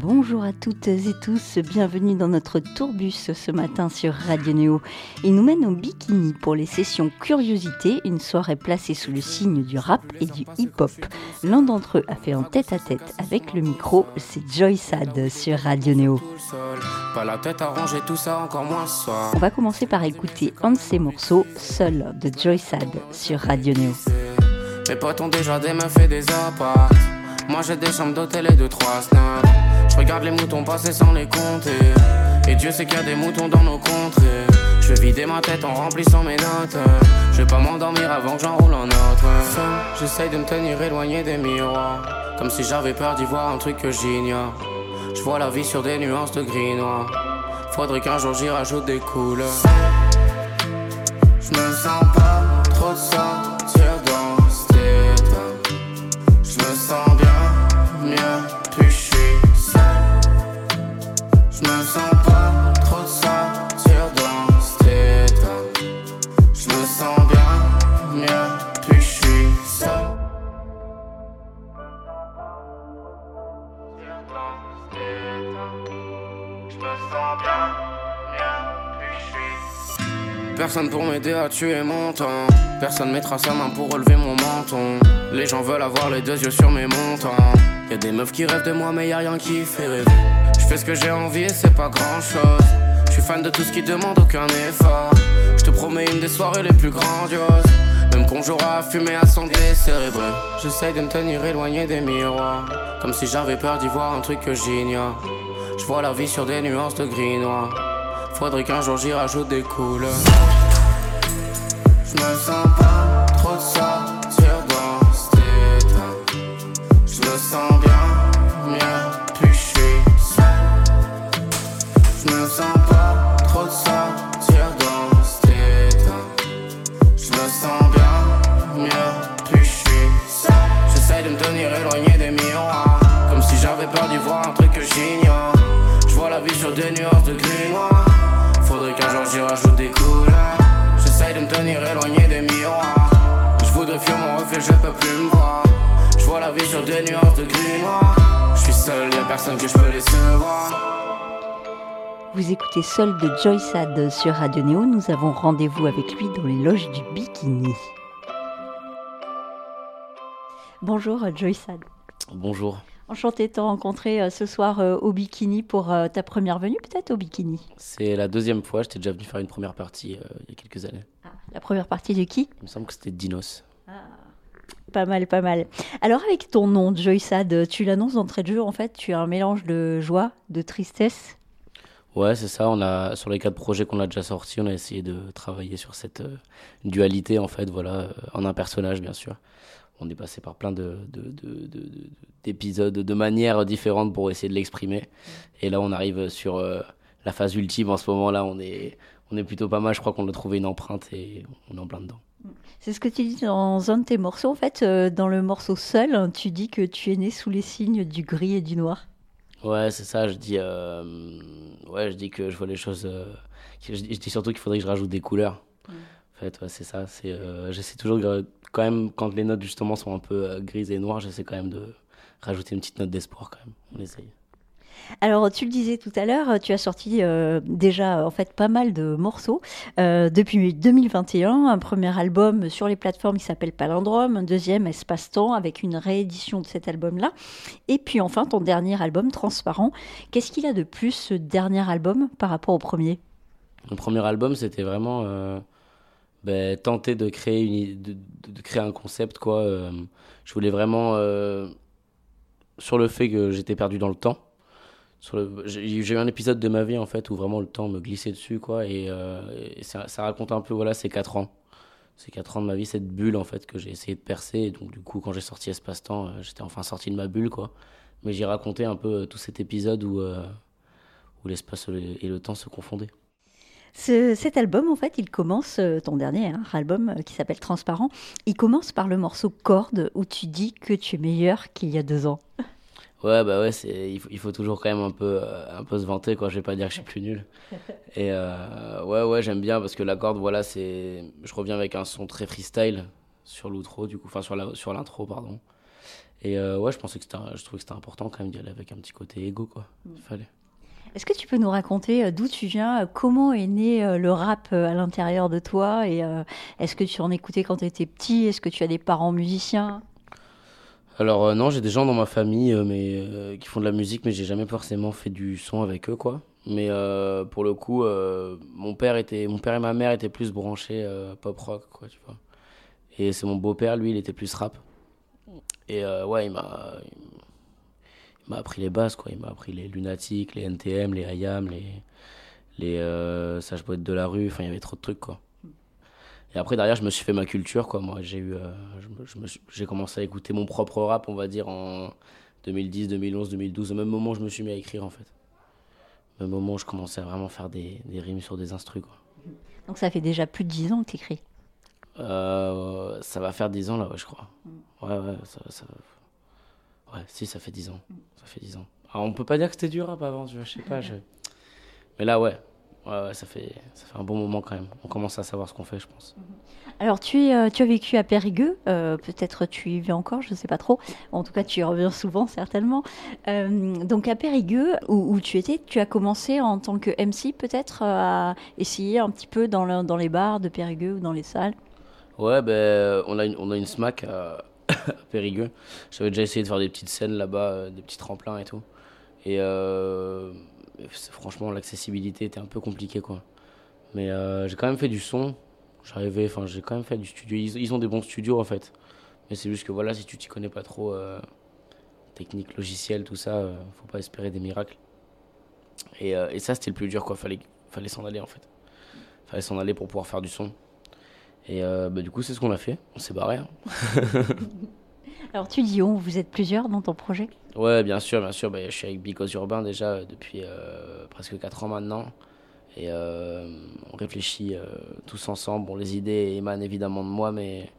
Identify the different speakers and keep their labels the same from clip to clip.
Speaker 1: Bonjour à toutes et tous, bienvenue dans notre tourbus ce matin sur Radio Néo. Il nous mène au bikini pour les sessions Curiosité, une soirée placée sous le signe du rap et du hip-hop. L'un d'entre eux a fait en tête à tête avec le micro, c'est Joy Sad sur Radio Néo. On va commencer par écouter un de ses morceaux, Seul de Joy Sad sur Radio Néo.
Speaker 2: Mes potes ont déjà des meufs et des apparts. Moi j'ai des chambres d'hôtel et deux trois snaps. Regarde les moutons passer sans les compter. Et Dieu sait qu'il y a des moutons dans nos contrées. Je vais vider ma tête en remplissant mes notes. Je vais pas m'endormir avant que j'enroule un autre. J'essaye de me tenir éloigné des miroirs. Comme si j'avais peur d'y voir un truc que j'ignore. Je vois la vie sur des nuances de gris noir. Faudrait qu'un jour j'y rajoute des couleurs. Je me sens pas trop de sortir Personne pour m'aider à tuer mon temps. Personne mettra sa main pour relever mon menton. Les gens veulent avoir les deux yeux sur mes montants. Y a des meufs qui rêvent de moi, mais y a rien qui fait rêver. Je fais ce que j'ai envie et c'est pas grand chose. Je fan de tout ce qui demande aucun effort. Je te promets une des soirées les plus grandioses. Même qu'on jouera à fumer à son décérébré. J'essaye de me tenir éloigné des miroirs. Comme si j'avais peur d'y voir un truc que j'ignore. Vois la vie sur des nuances de gris noir. Faudrait qu'un jour j'y rajoute des couleurs. Je me sens pas trop de sortir dans cet état. Je me sens bien mieux, puis je seul. Je sens des nuances de gris noir. Je suis seul, y'a personne que je peux laisser voir.
Speaker 1: Vous écoutez Sol de Joy Sad sur Radio Néo. Nous avons rendez-vous avec lui dans les loges du bikini. Bonjour Joy Sad.
Speaker 3: Bonjour.
Speaker 1: Enchanté de te rencontrer euh, ce soir euh, au bikini pour euh, ta première venue, peut-être au bikini?
Speaker 3: C'est la deuxième fois, j'étais déjà venu faire une première partie euh, il y a quelques années.
Speaker 1: La première partie de qui?
Speaker 3: Il me semble que c'était Dinos.
Speaker 1: Pas mal, pas mal. Alors avec ton nom, Joy Sad, tu l'annonces d'entrée de jeu, en fait, tu as un mélange de joie, de tristesse.
Speaker 3: Ouais, c'est ça. On a sur les quatre projets qu'on a déjà sortis, on a essayé de travailler sur cette euh, dualité en fait, voilà, euh, en un personnage bien sûr. On est passé par plein de, de- de- de- de- d'épisodes de manières différentes pour essayer de l'exprimer. Et là, on arrive sur euh, la phase ultime. En ce moment-là, on est, on est plutôt pas mal. Je crois qu'on a trouvé une empreinte et on est en plein dedans.
Speaker 1: C'est ce que tu dis dans un de tes morceaux. En fait, euh, dans le morceau Seul, tu dis que tu es né sous les signes du gris et du noir.
Speaker 3: Ouais, c'est ça. Je dis, euh, ouais, je dis que je vois les choses. euh, je, dis, surtout qu'il faudrait que je rajoute des couleurs. En fait, ouais, c'est ça. C'est, euh, j'essaie toujours quand même quand les notes justement sont un peu grises et noires, j'essaie quand même de rajouter une petite note d'espoir quand même. On essaye.
Speaker 1: Alors, tu le disais tout à l'heure, tu as sorti euh, déjà en fait pas mal de morceaux euh, depuis 2021. Un premier album sur les plateformes qui s'appelle Palindrome, un deuxième Espace-Temps avec une réédition de cet album-là. Et puis enfin ton dernier album Transparent. Qu'est-ce qu'il a de plus ce dernier album par rapport au premier?
Speaker 3: Le premier album, c'était vraiment euh, ben, tenter de créer, de, créer un concept. Quoi. Je voulais vraiment, sur le fait que j'étais perdu dans le temps, j'ai eu un épisode de ma vie en fait où vraiment le temps me glissait dessus quoi et, euh, ça, raconte un peu voilà ces quatre ans. Ces quatre ans de ma vie cette bulle en fait que j'ai essayé de percer et donc du coup quand j'ai sorti espace-temps euh, j'étais enfin sorti de ma bulle quoi. Mais j'ai raconté un peu euh, tout cet épisode où où l'espace et le- temps se confondaient.
Speaker 1: Ce- cet album, en fait, il commence, ton dernier hein, album qui s'appelle Transparent, il commence par le morceau Corde où tu dis que tu es meilleur qu'il y a deux ans.
Speaker 3: Ouais, bah ouais, c'est, il, faut, il faut toujours quand même un peu, euh, un peu se vanter, quoi. Je vais pas dire que je suis plus nul. Et euh, ouais, ouais, j'aime bien parce que la corde, voilà, c'est. Je reviens avec un son très freestyle sur l'outro, du coup, enfin sur, la, sur l'intro, pardon. Et euh, ouais, je pensais que c'était, un- je trouvais que c'était important quand même d'y aller avec un petit côté égo, quoi. Il fallait.
Speaker 1: Est-ce que tu peux nous raconter d'où tu viens, comment est né le rap à l'intérieur de toi et euh, est-ce que tu en écoutais quand tu étais petit? Est-ce que tu as des parents musiciens?
Speaker 3: Alors euh, non, j'ai des gens dans ma famille euh, mais, euh, qui font de la musique, mais j'ai jamais forcément fait du son avec eux, quoi. Mais pour le coup, mon père était, mon père et ma mère étaient plus branchés pop rock, quoi, tu vois. Et c'est mon beau-père, lui, il était plus rap. Et ouais, il m'a, il m'a appris les bases, quoi. Il m'a appris les lunatiques, les NTM, les IAM, les, les euh, Sage Poète de la rue. Enfin, il y avait trop de trucs, quoi. Et après, derrière, je me suis fait ma culture, quoi. Moi, j'ai eu, euh, j'ai commencé à écouter mon propre rap, on va dire, en 2010, 2011, 2012. Au même moment, je me suis mis à écrire, en fait. Au même moment où je commençais à vraiment faire des, des rimes sur des instrus, quoi.
Speaker 1: Donc ça fait déjà plus de 10 ans que tu écris.
Speaker 3: Euh, ça va faire 10 ans, là, ouais, je crois. Ouais, ouais, ça, ça... Ouais, si, ça fait 10 ans. Ça fait 10 ans. Alors, on peut pas dire que c'était du rap avant, je sais pas. Je... Mais là, ouais. Ouais, ouais, ça fait, ça fait un bon moment quand même. On commence à savoir ce qu'on fait, je pense.
Speaker 1: Alors tu, es, euh, tu as vécu à Périgueux, euh, peut-être tu y vis encore, je ne sais pas trop. En tout cas, tu y reviens souvent, certainement. Euh, donc à Périgueux, où, où tu étais, tu as commencé en tant que MC peut-être à essayer un petit peu dans, le- dans les bars de Périgueux ou dans les salles?
Speaker 3: Ouais, ben, on a une, on a une SMAC à, à Périgueux. J'avais déjà essayé de faire des petites scènes là-bas, des petits tremplins et tout. Et euh, franchement, l'accessibilité était un peu compliquée, quoi. Mais euh, j'ai quand même fait du son. J'arrivais, enfin, j'ai quand même fait du studio. Ils, ont des bons studios, en fait. Mais c'est juste que voilà, si tu t'y connais pas trop, euh, technique, logiciel, tout ça, euh, faut pas espérer des miracles. Et, et ça, c'était le plus dur, quoi. Fallait, fallait s'en aller, en fait. Fallait s'en aller pour pouvoir faire du son. Et bah, du coup, c'est ce qu'on a fait. On s'est barré. hein.
Speaker 1: Alors tu dis on, vous êtes plusieurs dans ton projet?
Speaker 3: Ouais, bien sûr, bien sûr. Bah, je suis avec Because Urbain déjà euh, depuis euh, presque 4 ans maintenant. Et euh, on réfléchit euh, tous ensemble. Bon, les idées émanent évidemment de moi, mais,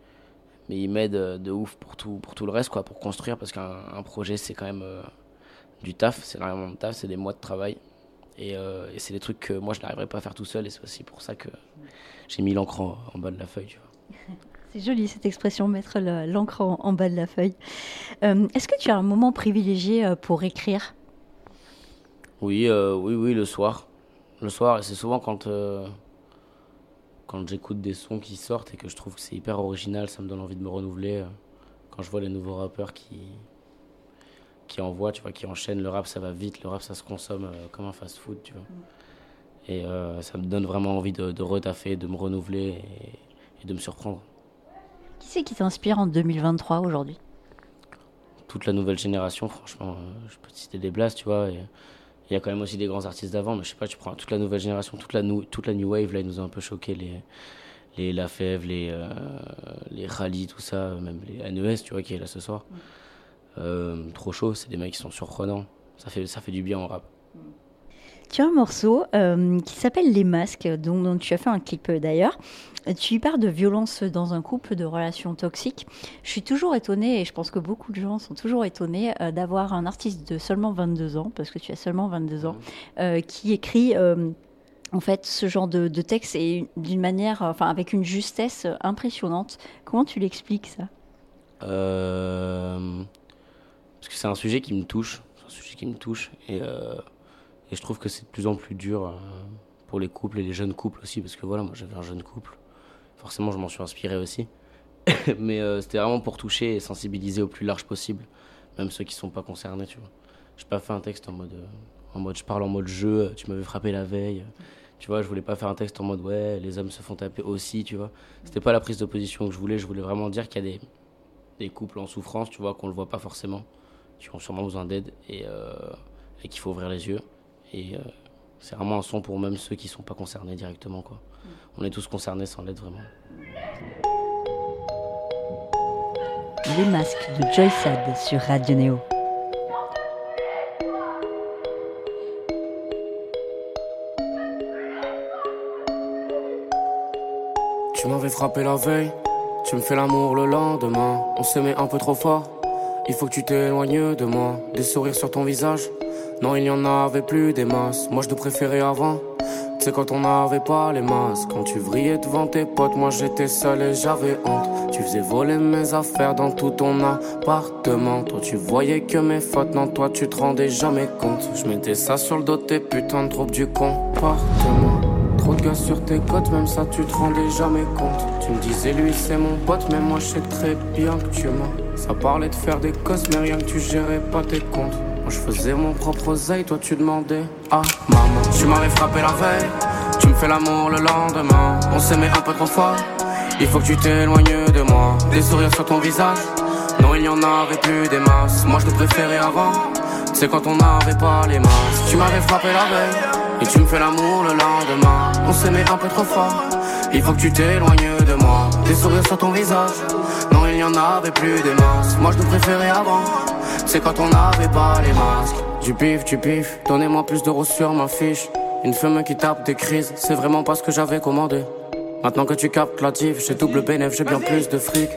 Speaker 3: mais ils m'aident de ouf pour tout, pour tout le reste, quoi, pour construire. Parce qu'un un projet, c'est quand même du taf. C'est énormément de taf, c'est des mois de travail. Et, et c'est des trucs que moi, je n'arriverai pas à faire tout seul. Et c'est aussi pour ça que j'ai mis l'encre en, en bas de la feuille. Tu vois.
Speaker 1: C'est joli cette expression, mettre le- l'encre en, bas de la feuille. Euh, Est-ce que tu as un moment privilégié euh, pour écrire?
Speaker 3: Oui, euh, oui, oui, le soir. Le soir, c'est souvent quand, quand j'écoute des sons qui sortent et que je trouve que c'est hyper original, ça me donne envie de me renouveler. Quand je vois les nouveaux rappeurs qui, qui envoient, tu vois, qui enchaînent, le rap ça va vite, le rap ça se consomme comme un fast-food, tu vois. Et ça me donne vraiment envie de, de retaffer, de me renouveler et de me surprendre.
Speaker 1: Qui c'est qui t'inspire en 2023 aujourd'hui?
Speaker 3: Toute la nouvelle génération, franchement, euh, je peux te citer des blasts, tu vois. et Il y a quand même aussi des grands artistes d'avant, mais je sais pas, tu prends toute la nouvelle génération, toute la, nou- toute la new wave, là, ils nous ont un peu choqué, les, les Lafèvre, les, euh, les Rally, tout ça, même les NES, tu vois, qui est là ce soir. Euh, trop chaud, c'est des mecs qui sont surprenants. Ça fait, ça fait du bien en rap.
Speaker 1: Tu as un morceau euh, qui s'appelle Les Masques, dont, dont tu as fait un clip euh, d'ailleurs. Tu y parles de violence dans un couple, de relations toxiques. Je suis toujours étonnée, et je pense que beaucoup de gens sont toujours étonnés, euh, d'avoir un artiste de seulement 22 ans, parce que tu as seulement 22 ans, euh, qui écrit en fait ce genre de, de texte et d'une manière, enfin avec une justesse impressionnante. Comment tu l'expliques ça?
Speaker 3: Euh, parce que c'est un sujet qui me touche. C'est un sujet qui me touche. Et, euh, et je trouve que c'est de plus en plus dur euh, pour les couples et les jeunes couples aussi. Parce que voilà, moi j'avais un jeune couple. Forcément, je m'en suis inspiré aussi. Mais euh, c'était vraiment pour toucher et sensibiliser au plus large possible. Même ceux qui sont pas concernés, tu vois. J'ai pas fait un texte en mode, euh, en mode je parle en mode jeu, tu m'avais frappé la veille. Tu vois, je voulais pas faire un texte en mode ouais, les hommes se font taper aussi, tu vois. C'était pas la prise de position que je voulais. Je voulais vraiment dire qu'il y a des, couples en souffrance, tu vois, qu'on le voit pas forcément, qui ont sûrement besoin d'aide et qu'il faut ouvrir les yeux. Et euh, c'est vraiment un son pour même ceux qui sont pas concernés directement, quoi. On est tous concernés sans l'aide vraiment.
Speaker 1: Les Masques de Joy Sad sur Radio Néo.
Speaker 2: Tu m'avais frappé la veille, tu me fais l'amour le lendemain. On s'aimait un peu trop fort. Il faut que tu t'éloignes de moi, des sourires sur ton visage. Non, il n'y en avait plus des masses. Moi, je te préférais avant. C'est quand on n'avait pas les masques. Quand tu vrillais devant tes potes, moi j'étais seul et j'avais honte. Tu faisais voler mes affaires dans tout ton appartement. Toi, tu voyais que mes fautes, non, toi, tu te rendais jamais compte. Je mettais ça sur le dos tes putains de troupes du comportement. Trop de gars sur tes côtes, même ça, tu te rendais jamais compte. Tu me disais, lui, c'est mon pote, mais moi, je sais très bien que tu mens. Ça parlait de faire des cosses, mais rien que tu gérais pas tes comptes. Je faisais mon propre oseille, toi, tu demandais ah maman. Tu m'avais frappé la veille, tu me fais l'amour le lendemain. On s'aimait un peu trop fort, il faut que tu t'éloignes de moi. Des sourires sur ton visage, non, il y en avait plus des masses. Moi, je te préférais avant, c'est quand on n'avait pas les masses. Tu m'avais frappé la veille, et tu me fais l'amour le lendemain. On s'aimait un peu trop fort, il faut que tu t'éloignes de moi. Des sourires sur ton visage, non, il y en avait plus des masses. Moi, je te préférais avant, c'est quand on n'avait pas les masques. Du pif, du pif, donnez-moi plus d'euros sur ma fiche. Une femme qui tape des crises, c'est vraiment pas ce que j'avais commandé. Maintenant que tu captes la div, j'ai double bénéf, j'ai bien plus de fric.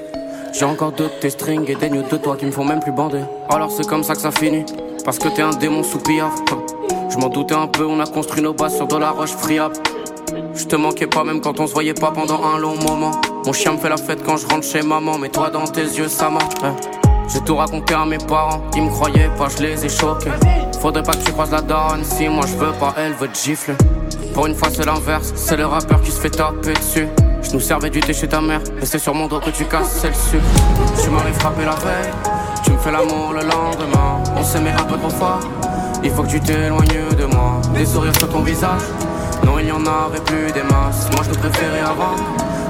Speaker 2: J'ai encore deux de tes strings et des nudes de toi qui me font même plus bander. Alors c'est comme ça que ça finit, parce que t'es un démon sous pillard. Je m'en doutais un peu, on a construit nos bases sur de la roche friable. Je te manquais pas même quand on se voyait pas pendant un long moment. Mon chien me fait la fête quand je rentre chez maman, mais toi dans tes yeux ça hein. J'ai tout raconté à mes parents, ils me croyaient pas, je les ai choqués. Faudrait pas que tu croises la daronne, si moi je veux pas, elle veut te gifler. Pour une fois c'est l'inverse, c'est le rappeur qui se fait taper dessus. Je nous servais du thé chez ta mère, et c'est sur mon dos que tu casses, c'est le sucre. Tu m'avais frappé la veille, tu me fais l'amour le lendemain. On s'aimait un peu trop fort, il faut que tu t'éloignes de moi. Des sourires sur ton visage, non il y en avait plus des masses. Moi je te préférais avant,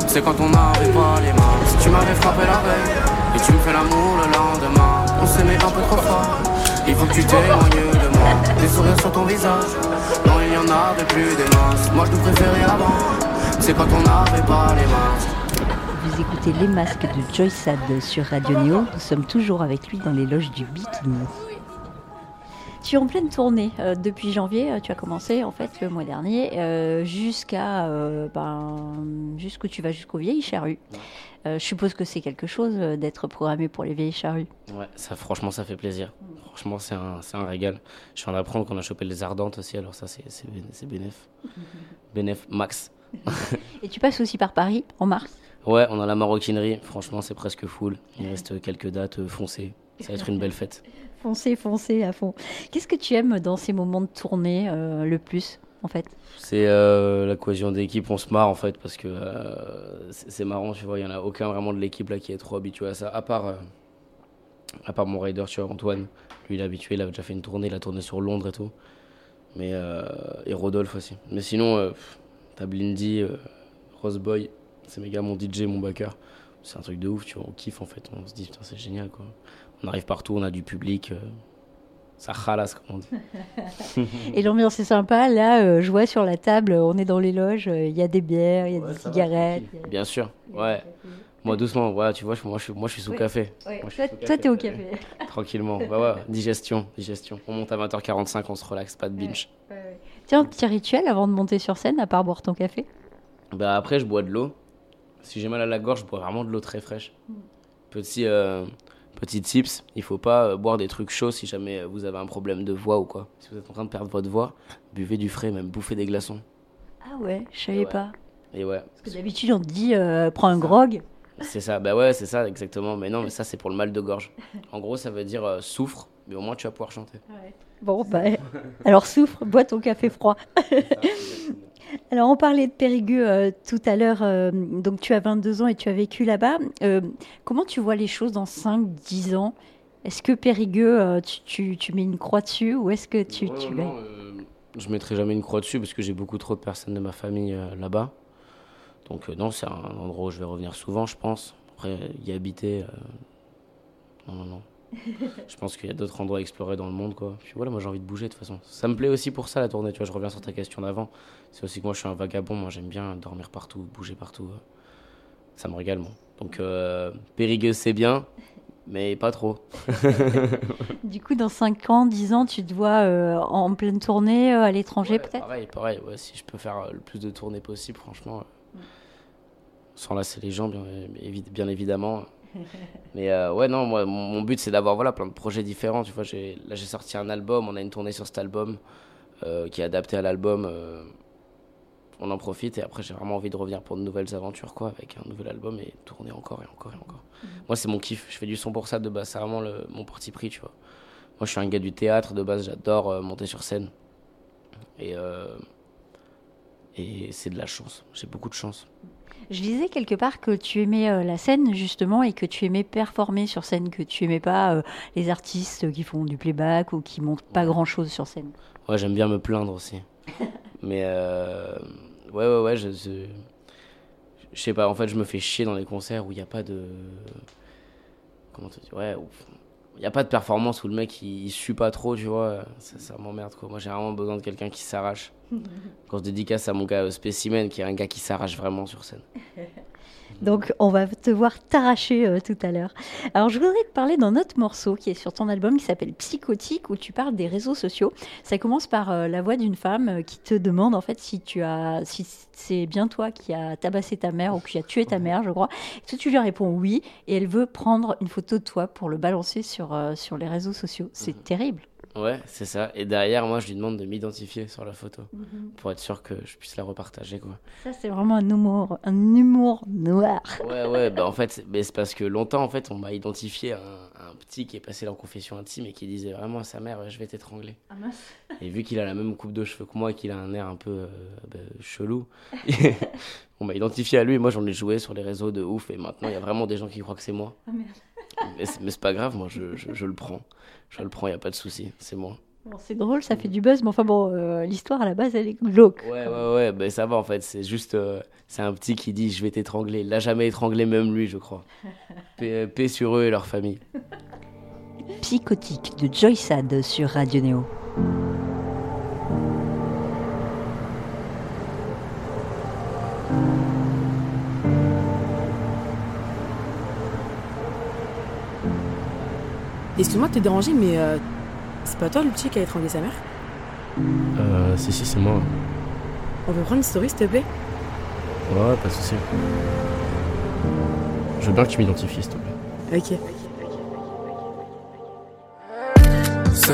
Speaker 2: c'est quand on n'avait pas les masses. Tu m'avais frappé la veille, et tu me fais l'amour le lendemain. On s'aimait un peu trop fort, il faut que tu t'éloignes de moi. Des sourires sur ton visage, non il y en avait plus des masses. Moi je te préférais avant, c'est quand on n'avait pas les masques.
Speaker 1: Vous écoutez Les Masques de Joy Sad sur Radio Néo. Nous sommes toujours avec lui dans les loges du Bikini. Tu es en pleine tournée euh, depuis janvier. euh, Tu as commencé en fait le mois dernier euh, jusqu'à euh, ben, jusqu'où tu vas jusqu'aux vieilles charrues. Euh, je suppose que c'est quelque chose euh, d'être programmé pour les vieilles charrues.
Speaker 3: Ouais, ça, franchement, ça fait plaisir. Franchement, c'est un, un régal. Je viens d'apprendre qu'on a chopé les ardentes aussi, alors ça, c'est, c'est, bé- c'est bénéf. bénéf max.
Speaker 1: Et tu passes aussi par Paris en mars?
Speaker 3: Ouais, on a la maroquinerie. Franchement, c'est presque full. Il reste quelques dates euh, foncées. Ça va être une belle fête.
Speaker 1: Foncez, foncez à fond. Qu'est-ce que tu aimes dans ces moments de tournée euh, le plus?
Speaker 3: C'est euh, la cohésion d'équipe, on se marre en fait parce que euh, c'est marrant, tu vois, il y en a aucun vraiment de l'équipe là qui est trop habitué à ça, à part, euh, mon rider, tu vois, Antoine. Lui, il est habitué, il a déjà fait une tournée, il a tourné sur Londres et tout. Mais, et Rodolphe aussi. Mais sinon, t'as Blindy, Roseboy, c'est méga mon DJ, mon backer. C'est un truc de ouf, tu vois, on kiffe en fait, on se dit, putain, c'est génial quoi. On arrive partout, on a du public, ça ralasse comme on dit.
Speaker 1: Et l'ambiance est sympa. Là, euh, je vois sur la table, on est dans les loges, euh, il y a des bières, il y a
Speaker 3: Ouais,
Speaker 1: des cigarettes.
Speaker 3: Bien sûr, ouais. Moi doucement, ouais, tu vois, je- moi je suis, moi, je suis sous
Speaker 1: Ouais.
Speaker 3: café.
Speaker 1: Ouais,
Speaker 3: Moi, je suis
Speaker 1: Toi,
Speaker 3: sous
Speaker 1: toi,
Speaker 3: café.
Speaker 1: t'es au café.
Speaker 3: Tranquillement, bah ouais, digestion, digestion. On monte à 20h45, on se relaxe, pas de binge.
Speaker 1: Tiens, un petit rituel avant de monter sur scène, à part boire ton café?
Speaker 3: Bah après, je bois de l'eau. Si j'ai mal à la gorge, je bois vraiment de l'eau très fraîche. Petit, euh, petit tips, il faut pas euh, boire des trucs chauds si jamais euh, vous avez un problème de voix ou quoi. Si vous êtes en train de perdre votre voix, buvez du frais, même bouffez des glaçons.
Speaker 1: Ah ouais, je savais
Speaker 3: Ouais.
Speaker 1: pas.
Speaker 3: Et ouais,
Speaker 1: Parce que d'habitude, on te dit, euh, prends un grog.
Speaker 3: c'est ça. Bah ouais, c'est ça, exactement. Mais non, mais ça, c'est pour le mal de gorge. En gros, ça veut dire euh, souffre, mais au moins tu vas pouvoir chanter.
Speaker 1: Bon, bah, alors souffre, bois ton café froid. Alors, on parlait de Périgueux euh, tout à l'heure. euh, donc, tu as 22 ans et tu as vécu là-bas. Euh, comment tu vois les choses dans 5-10 ans? Est-ce que Périgueux, tu, tu- tu mets une croix dessus ou est-ce que tu... Tu-
Speaker 3: non, je mettrai jamais une croix dessus parce que j'ai beaucoup trop de personnes de ma famille là-bas. Donc non, c'est un endroit où je vais revenir souvent, je pense. Après, y habiter, non, non, non. je pense qu'il y a d'autres endroits à explorer dans le monde, quoi. Puis voilà, moi j'ai envie de bouger de toute façon. Ça me plaît aussi pour ça la tournée, tu vois. Je reviens sur ta question d'avant. C'est aussi que moi je suis un vagabond, moi j'aime bien dormir partout, bouger partout. Ça me régale, moi. Donc euh, Périgueux c'est bien, mais pas trop.
Speaker 1: Du coup, dans 5 ans, 10 ans, tu te vois euh, en pleine tournée euh, à l'étranger
Speaker 3: Ouais,
Speaker 1: peut-être?
Speaker 3: Pareil, pareil. Ouais, si je peux faire le plus de tournées possible, franchement, euh, sans lasser les gens, bien évidemment. Mais euh, ouais, non, moi, mon, but, c'est d'avoir voilà, plein de projets différents. Tu vois, j'ai- là, j'ai sorti un album, on a une tournée sur cet album euh, qui est adapté à l'album. euh, on en profite et après, j'ai vraiment envie de revenir pour de nouvelles aventures, quoi, avec un nouvel album et tourner encore et encore et encore. Moi, c'est mon kiff. Je fais du son pour ça de base. C'est vraiment le, mon parti pris, tu vois. Moi, je suis un gars du théâtre de base. J'adore monter sur scène. Et, et c'est de la chance. J'ai beaucoup de chance.
Speaker 1: Je lisais quelque part que tu aimais euh, la scène justement et que tu aimais performer sur scène, que tu aimais pas euh, les artistes qui font du playback ou qui montrent pas grand chose sur scène.
Speaker 3: Ouais, j'aime bien me plaindre aussi. Mais euh, ouais, ouais, ouais, je, je, je sais pas, en fait, je me fais chier dans les concerts où il n'y a pas de. Comment te dire Ouais, il n'y a pas de performance où le mec il, il sue pas trop, tu vois. Ça, ça m'emmerde quoi. Moi, j'ai vraiment besoin de quelqu'un qui s'arrache. Quand je dédicace à mon gars euh, Spécimen, qui est un gars qui s'arrache vraiment sur scène.
Speaker 1: Donc on va te voir t'arracher euh, tout à l'heure. Alors je voudrais te parler d'un autre morceau qui est sur ton album qui s'appelle Psychotique où tu parles des réseaux sociaux. Ça commence par euh, la voix d'une femme euh, qui te demande en fait si tu as si c'est bien toi qui as tabassé ta mère ou qui a tué ta mère, je crois. Et toi tu lui réponds oui et elle veut prendre une photo de toi pour le balancer sur sur les réseaux sociaux. C'est terrible.
Speaker 3: Ouais, c'est ça. Et derrière, moi, je lui demande de m'identifier sur la photo pour être sûr que je puisse la repartager, quoi.
Speaker 1: Ça c'est vraiment un humour un humour noir.
Speaker 3: Ouais, ouais, bah en fait, c'est parce que longtemps, en fait, on m'a identifié à un, à un petit qui est passé en confession intime et qui disait vraiment à sa mère, je vais t'étrangler. Et vu qu'il a la même coupe de cheveux que moi et qu'il a un air un peu euh, bah, chelou, on m'a identifié à lui et moi j'en ai joué sur les réseaux de ouf et maintenant il y a vraiment des gens qui croient que c'est moi. Mais c'est mais c'est pas grave, moi je, je, je le prends. Je le prends, il y a pas de souci, c'est moi.
Speaker 1: Bon, c'est drôle, ça fait du buzz, mais enfin bon, euh, l'histoire à la base elle est glauque.
Speaker 3: Ouais, ouais, ouais, bah, ça va en fait, c'est juste. euh, c'est un petit qui dit je vais t'étrangler. Il l'a jamais étranglé, même lui, je crois. Paix, paix sur eux et leur famille.
Speaker 1: Psychotique de Joy Sad sur Radio Néo.
Speaker 4: Excuse-moi de te déranger, mais euh, c'est pas toi le petit qui a étranglé sa mère?
Speaker 3: Euh, si, si, c'est moi.
Speaker 4: On peut prendre une story, s'il te plaît?
Speaker 3: Ouais, pas de souci. Je veux bien que tu m'identifies, s'il te plaît.
Speaker 4: Ok.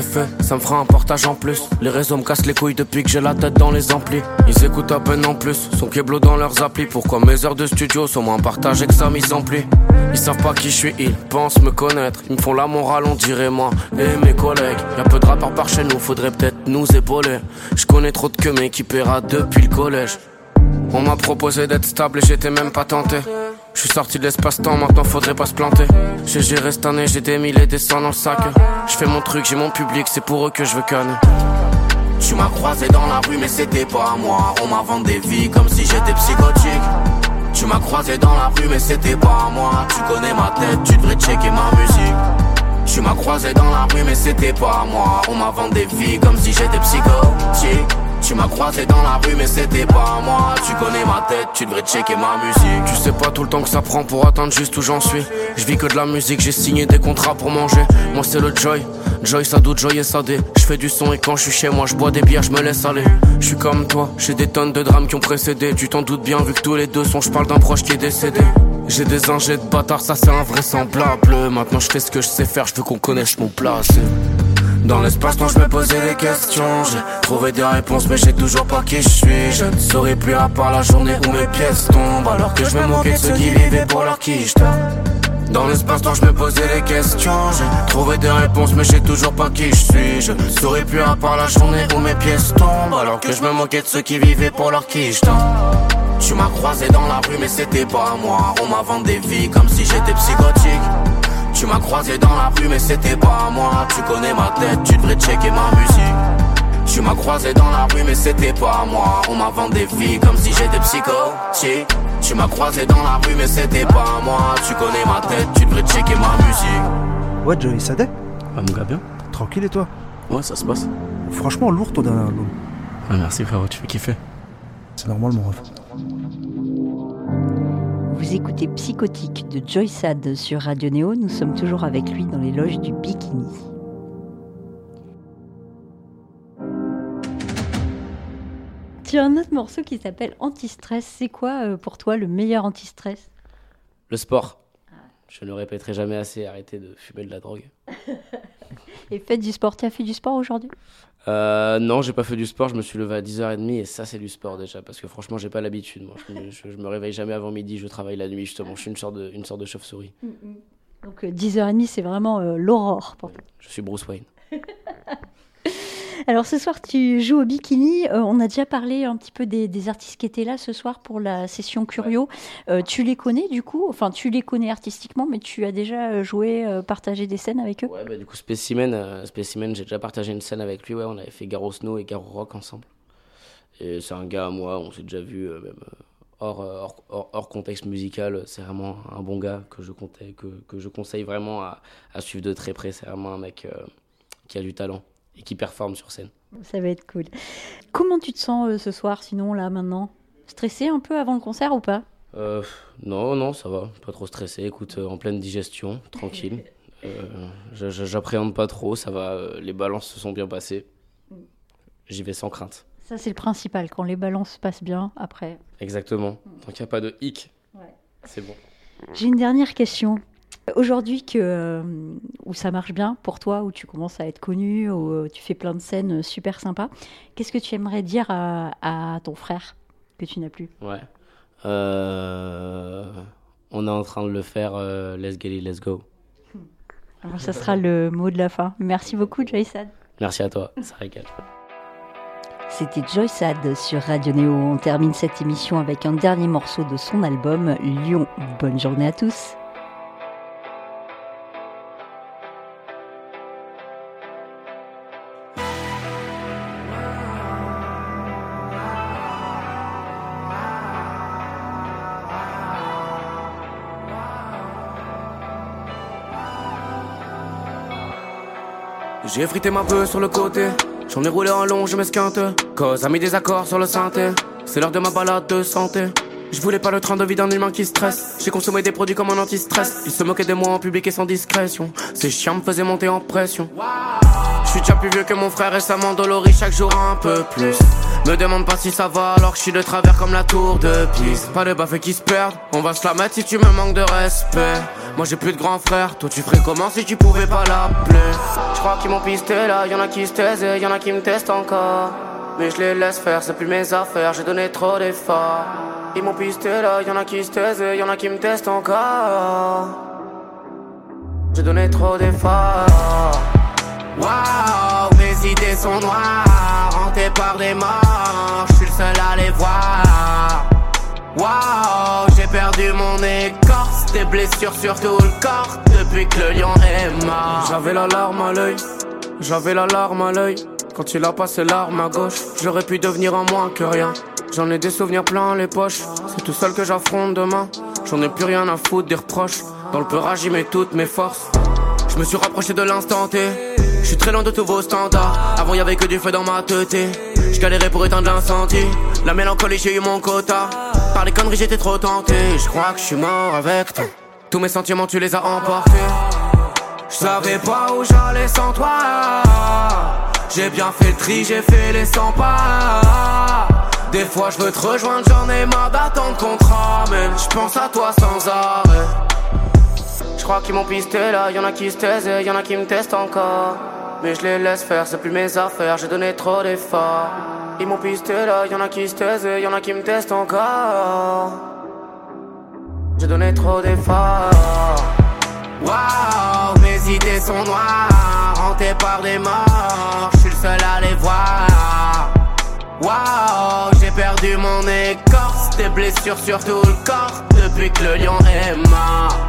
Speaker 2: Ça me fera un portage en plus. Les réseaux me cassent les couilles depuis que j'ai la tête dans les amplis. Ils écoutent à peine en plus, son Keblo dans leurs applis. Pourquoi mes heures de studio sont moins partagées que sa mise en pli Ils savent pas qui je suis, ils pensent me connaître. Ils me font la morale, on dirait moi et mes collègues. Y'a peu de rappeurs par chez nous, faudrait peut-être nous épauler. Je connais trop de que mais qui paiera depuis le collège. On m'a proposé d'être stable et j'étais même pas tenté. Je suis sorti de l'espace-temps, maintenant faudrait pas se planter. J'ai géré cette année, j'ai des mille et des cents dans le sac. Je fais mon truc, j'ai mon public, c'est pour eux que je veux canner. Tu m'as croisé dans la rue, mais c'était pas moi. On m'a vendu des vies comme si j'étais psychotique. Tu m'as croisé dans la rue, mais c'était pas moi. Tu connais ma tête, tu devrais checker ma musique. Tu m'as croisé dans la rue, mais c'était pas moi. On m'a vendu des vies comme si j'étais psychotique. Tu m'as croisé dans la rue, mais c'était pas moi. Tu connais ma tête, tu devrais checker ma musique. Tu sais pas tout le temps que ça prend pour atteindre juste où j'en suis. Je vis que de la musique, j'ai signé des contrats pour manger. Moi, c'est le Joy. Joy, ça doute, Joy et Sadé. Je fais du son et quand je suis chez moi, je bois des bières, je me laisse aller. Je suis comme toi, j'ai des tonnes de drames qui ont précédé. Tu t'en doutes bien, vu que tous les deux sont, je parle d'un proche qui est décédé. J'ai des ingés de bâtards, ça c'est invraisemblable. Maintenant, je fais ce que je sais faire, je veux qu'on connaisse mon place. Dans l'espace, quand je me posais des questions, j'ai trouvé des réponses, mais j'ai toujours pas qui je suis. Je ne plus à part la journée où mes pièces tombent, alors que je me moquais de ceux qui vivaient pour leur qui je Dans l'espace, quand je me posais des questions, j'ai trouvé des réponses, mais j'ai toujours pas qui je suis. Je ne saurais plus à part la journée où mes pièces tombent, alors que je me moquais de ceux qui vivaient pour leur qui je Tu m'as croisé dans la rue, mais c'était pas moi. On m'a vendu des vies comme si j'étais psychotique. Tu m'as croisé dans la rue, mais c'était pas à moi. Tu connais ma tête, tu devrais checker ma musique. Tu m'as croisé dans la rue, mais c'était pas à moi. On m'a vendu des vies comme si j'étais psychotique. Tu m'as croisé dans la rue, mais c'était pas à moi. Tu connais ma tête, tu devrais checker ma musique.
Speaker 5: Ouais, Joey Sadek,
Speaker 3: Ah, mon gars, bien
Speaker 5: tranquille et toi?
Speaker 3: Ouais, ça se passe.
Speaker 5: Franchement, lourd ton dernier album.
Speaker 3: Ah, merci, frérot, tu fais kiffer.
Speaker 5: C'est normal, mon ref.
Speaker 1: Vous écoutez Psychotique de Joy Sad sur Radio Néo. Nous sommes toujours avec lui dans les loges du Bikini. Tu as un autre morceau qui s'appelle Anti-stress. C'est quoi euh, pour toi le meilleur anti-stress?
Speaker 3: Le sport. Je ne répéterai jamais assez, arrêtez de fumer de la drogue.
Speaker 1: Et faites du sport. Tu as fait du sport aujourd'hui?
Speaker 3: Euh, non, j'ai pas fait du sport, je me suis levé à 10h30 et ça c'est du sport déjà parce que franchement j'ai pas l'habitude moi. Je, me- je- je me réveille jamais avant midi, je travaille la nuit justement, je suis une sorte de, une sorte de chauve-souris.
Speaker 1: Donc euh, 10h30, c'est vraiment euh, l'aurore pour.
Speaker 3: Je suis Bruce Wayne.
Speaker 1: Alors ce soir, tu joues au bikini. Euh, on a déjà parlé un petit peu des, des artistes qui étaient là ce soir pour la session Curio. Euh, tu les connais du coup? Enfin, tu les connais artistiquement, mais tu as déjà euh, joué, euh, partagé des scènes avec eux?
Speaker 3: Ouais, bah du coup Specimen, Specimen j'ai déjà partagé une scène avec lui, ouais, on avait fait Garo Snow et Garo Rock ensemble. Et c'est un gars à moi, on s'est déjà vu même hors, hors, hors- contexte musical, c'est vraiment un bon gars que je, comptais, que, que je conseille vraiment à, à suivre de très près, c'est vraiment un mec qui a du talent et qui performe sur scène.
Speaker 1: Ça va être cool. Comment tu te sens euh, ce soir, sinon, là, maintenant? Stressé un peu avant le concert ou pas?
Speaker 3: Euh, non, non, ça va, pas trop stressé. Écoute, euh, en pleine digestion, tranquille. J'appréhende pas trop, ça va. les balances se sont bien passées. J'y vais sans crainte.
Speaker 1: Ça, c'est le principal. Quand les balances passent bien, après.
Speaker 3: Exactement. Tant qu'il n'y a pas de hic,
Speaker 1: Ouais.
Speaker 3: c'est bon.
Speaker 1: J'ai une dernière question. Aujourd'hui, que, euh, où ça marche bien pour toi, où tu commences à être connu, où euh, tu fais plein de scènes euh, super sympas, qu'est-ce que tu aimerais dire à, à ton frère que tu n'as plus?
Speaker 3: Ouais. Euh, on est en train de le faire. euh, let's get it, let's go.
Speaker 1: Alors, ça sera le mot de la fin. Merci beaucoup, Joyce
Speaker 3: Merci à toi, ça régale.
Speaker 1: C'était Joyce Sad sur Radio Néo. On termine cette émission avec un dernier morceau de son album, Lyon. Bonne journée à tous.
Speaker 2: J'ai frité ma peu sur le côté. J'en ai roulé en long, je m'esquinte. Cause a mis des accords sur le synthé. C'est l'heure de ma balade de santé. Je voulais pas le train de vie d'un humain qui stresse. J'ai consommé des produits comme un anti-stress. Ils se moquaient de moi en public et sans discrétion. Ces chiens me faisaient monter en pression. Je suis déjà plus vieux que mon frère et ça m'endolorit chaque jour un peu plus. Me demande pas si ça va alors que je suis de travers comme la tour de Pise. Pas de baffes qui se perdent, on va se la mettre si tu me manques de respect. Moi j'ai plus de grand frère, toi tu ferais comment si tu pouvais pas l'appeler? Je crois qu'ils m'ont pisté là, y'en a qui se taisent et y'en a qui me testent encore. Mais je les laisse faire, c'est plus mes affaires, j'ai donné trop d'efforts. Ils m'ont pisté là, y'en a qui se taisent et y'en a qui me testent encore. J'ai donné trop d'efforts. Waouh, mes idées sont noires, hantées par des morts, je suis le seul à les voir. Waouh, j'ai perdu mon écorce, des blessures sur tout le corps depuis que le lion est mort. J'avais la larme à l'œil, j'avais la larme à l'œil. Quand il a passé l'arme à gauche, j'aurais pu devenir en moins que rien. J'en ai des souvenirs plein les poches, c'est tout seul que j'affronte demain. J'en ai plus rien à foutre des reproches, dans le peurage j'y mets toutes mes forces. Je me suis rapproché de l'instant T. Je très loin de tous vos standards. Avant y avait que du feu dans ma tête. Je pour éteindre l'incendie. La mélancolie, j'ai eu mon quota. Les conneries, j'étais trop tenté. Je crois que je suis mort avec toi. Tous mes sentiments, tu les as emportés. Je savais pas où j'allais sans toi. J'ai bien fait le tri, j'ai fait les 100 pas. Des fois, je veux te rejoindre, j'en ai marre d'attendre contrat. Mais je pense à toi sans arrêt. Je crois qu'ils m'ont pisté là, y'en a qui se taisent et y'en a qui me testent encore. Mais je les laisse faire, c'est plus mes affaires, j'ai donné trop d'efforts. Ils m'ont pisté là, y'en a qui se taisent et y'en a qui me testent encore. J'ai donné trop d'efforts. Waouh, mes idées sont noires, hantées par des morts, je suis le seul à les voir. Waouh, j'ai perdu mon écorce, des blessures sur tout le corps depuis que le lion est mort.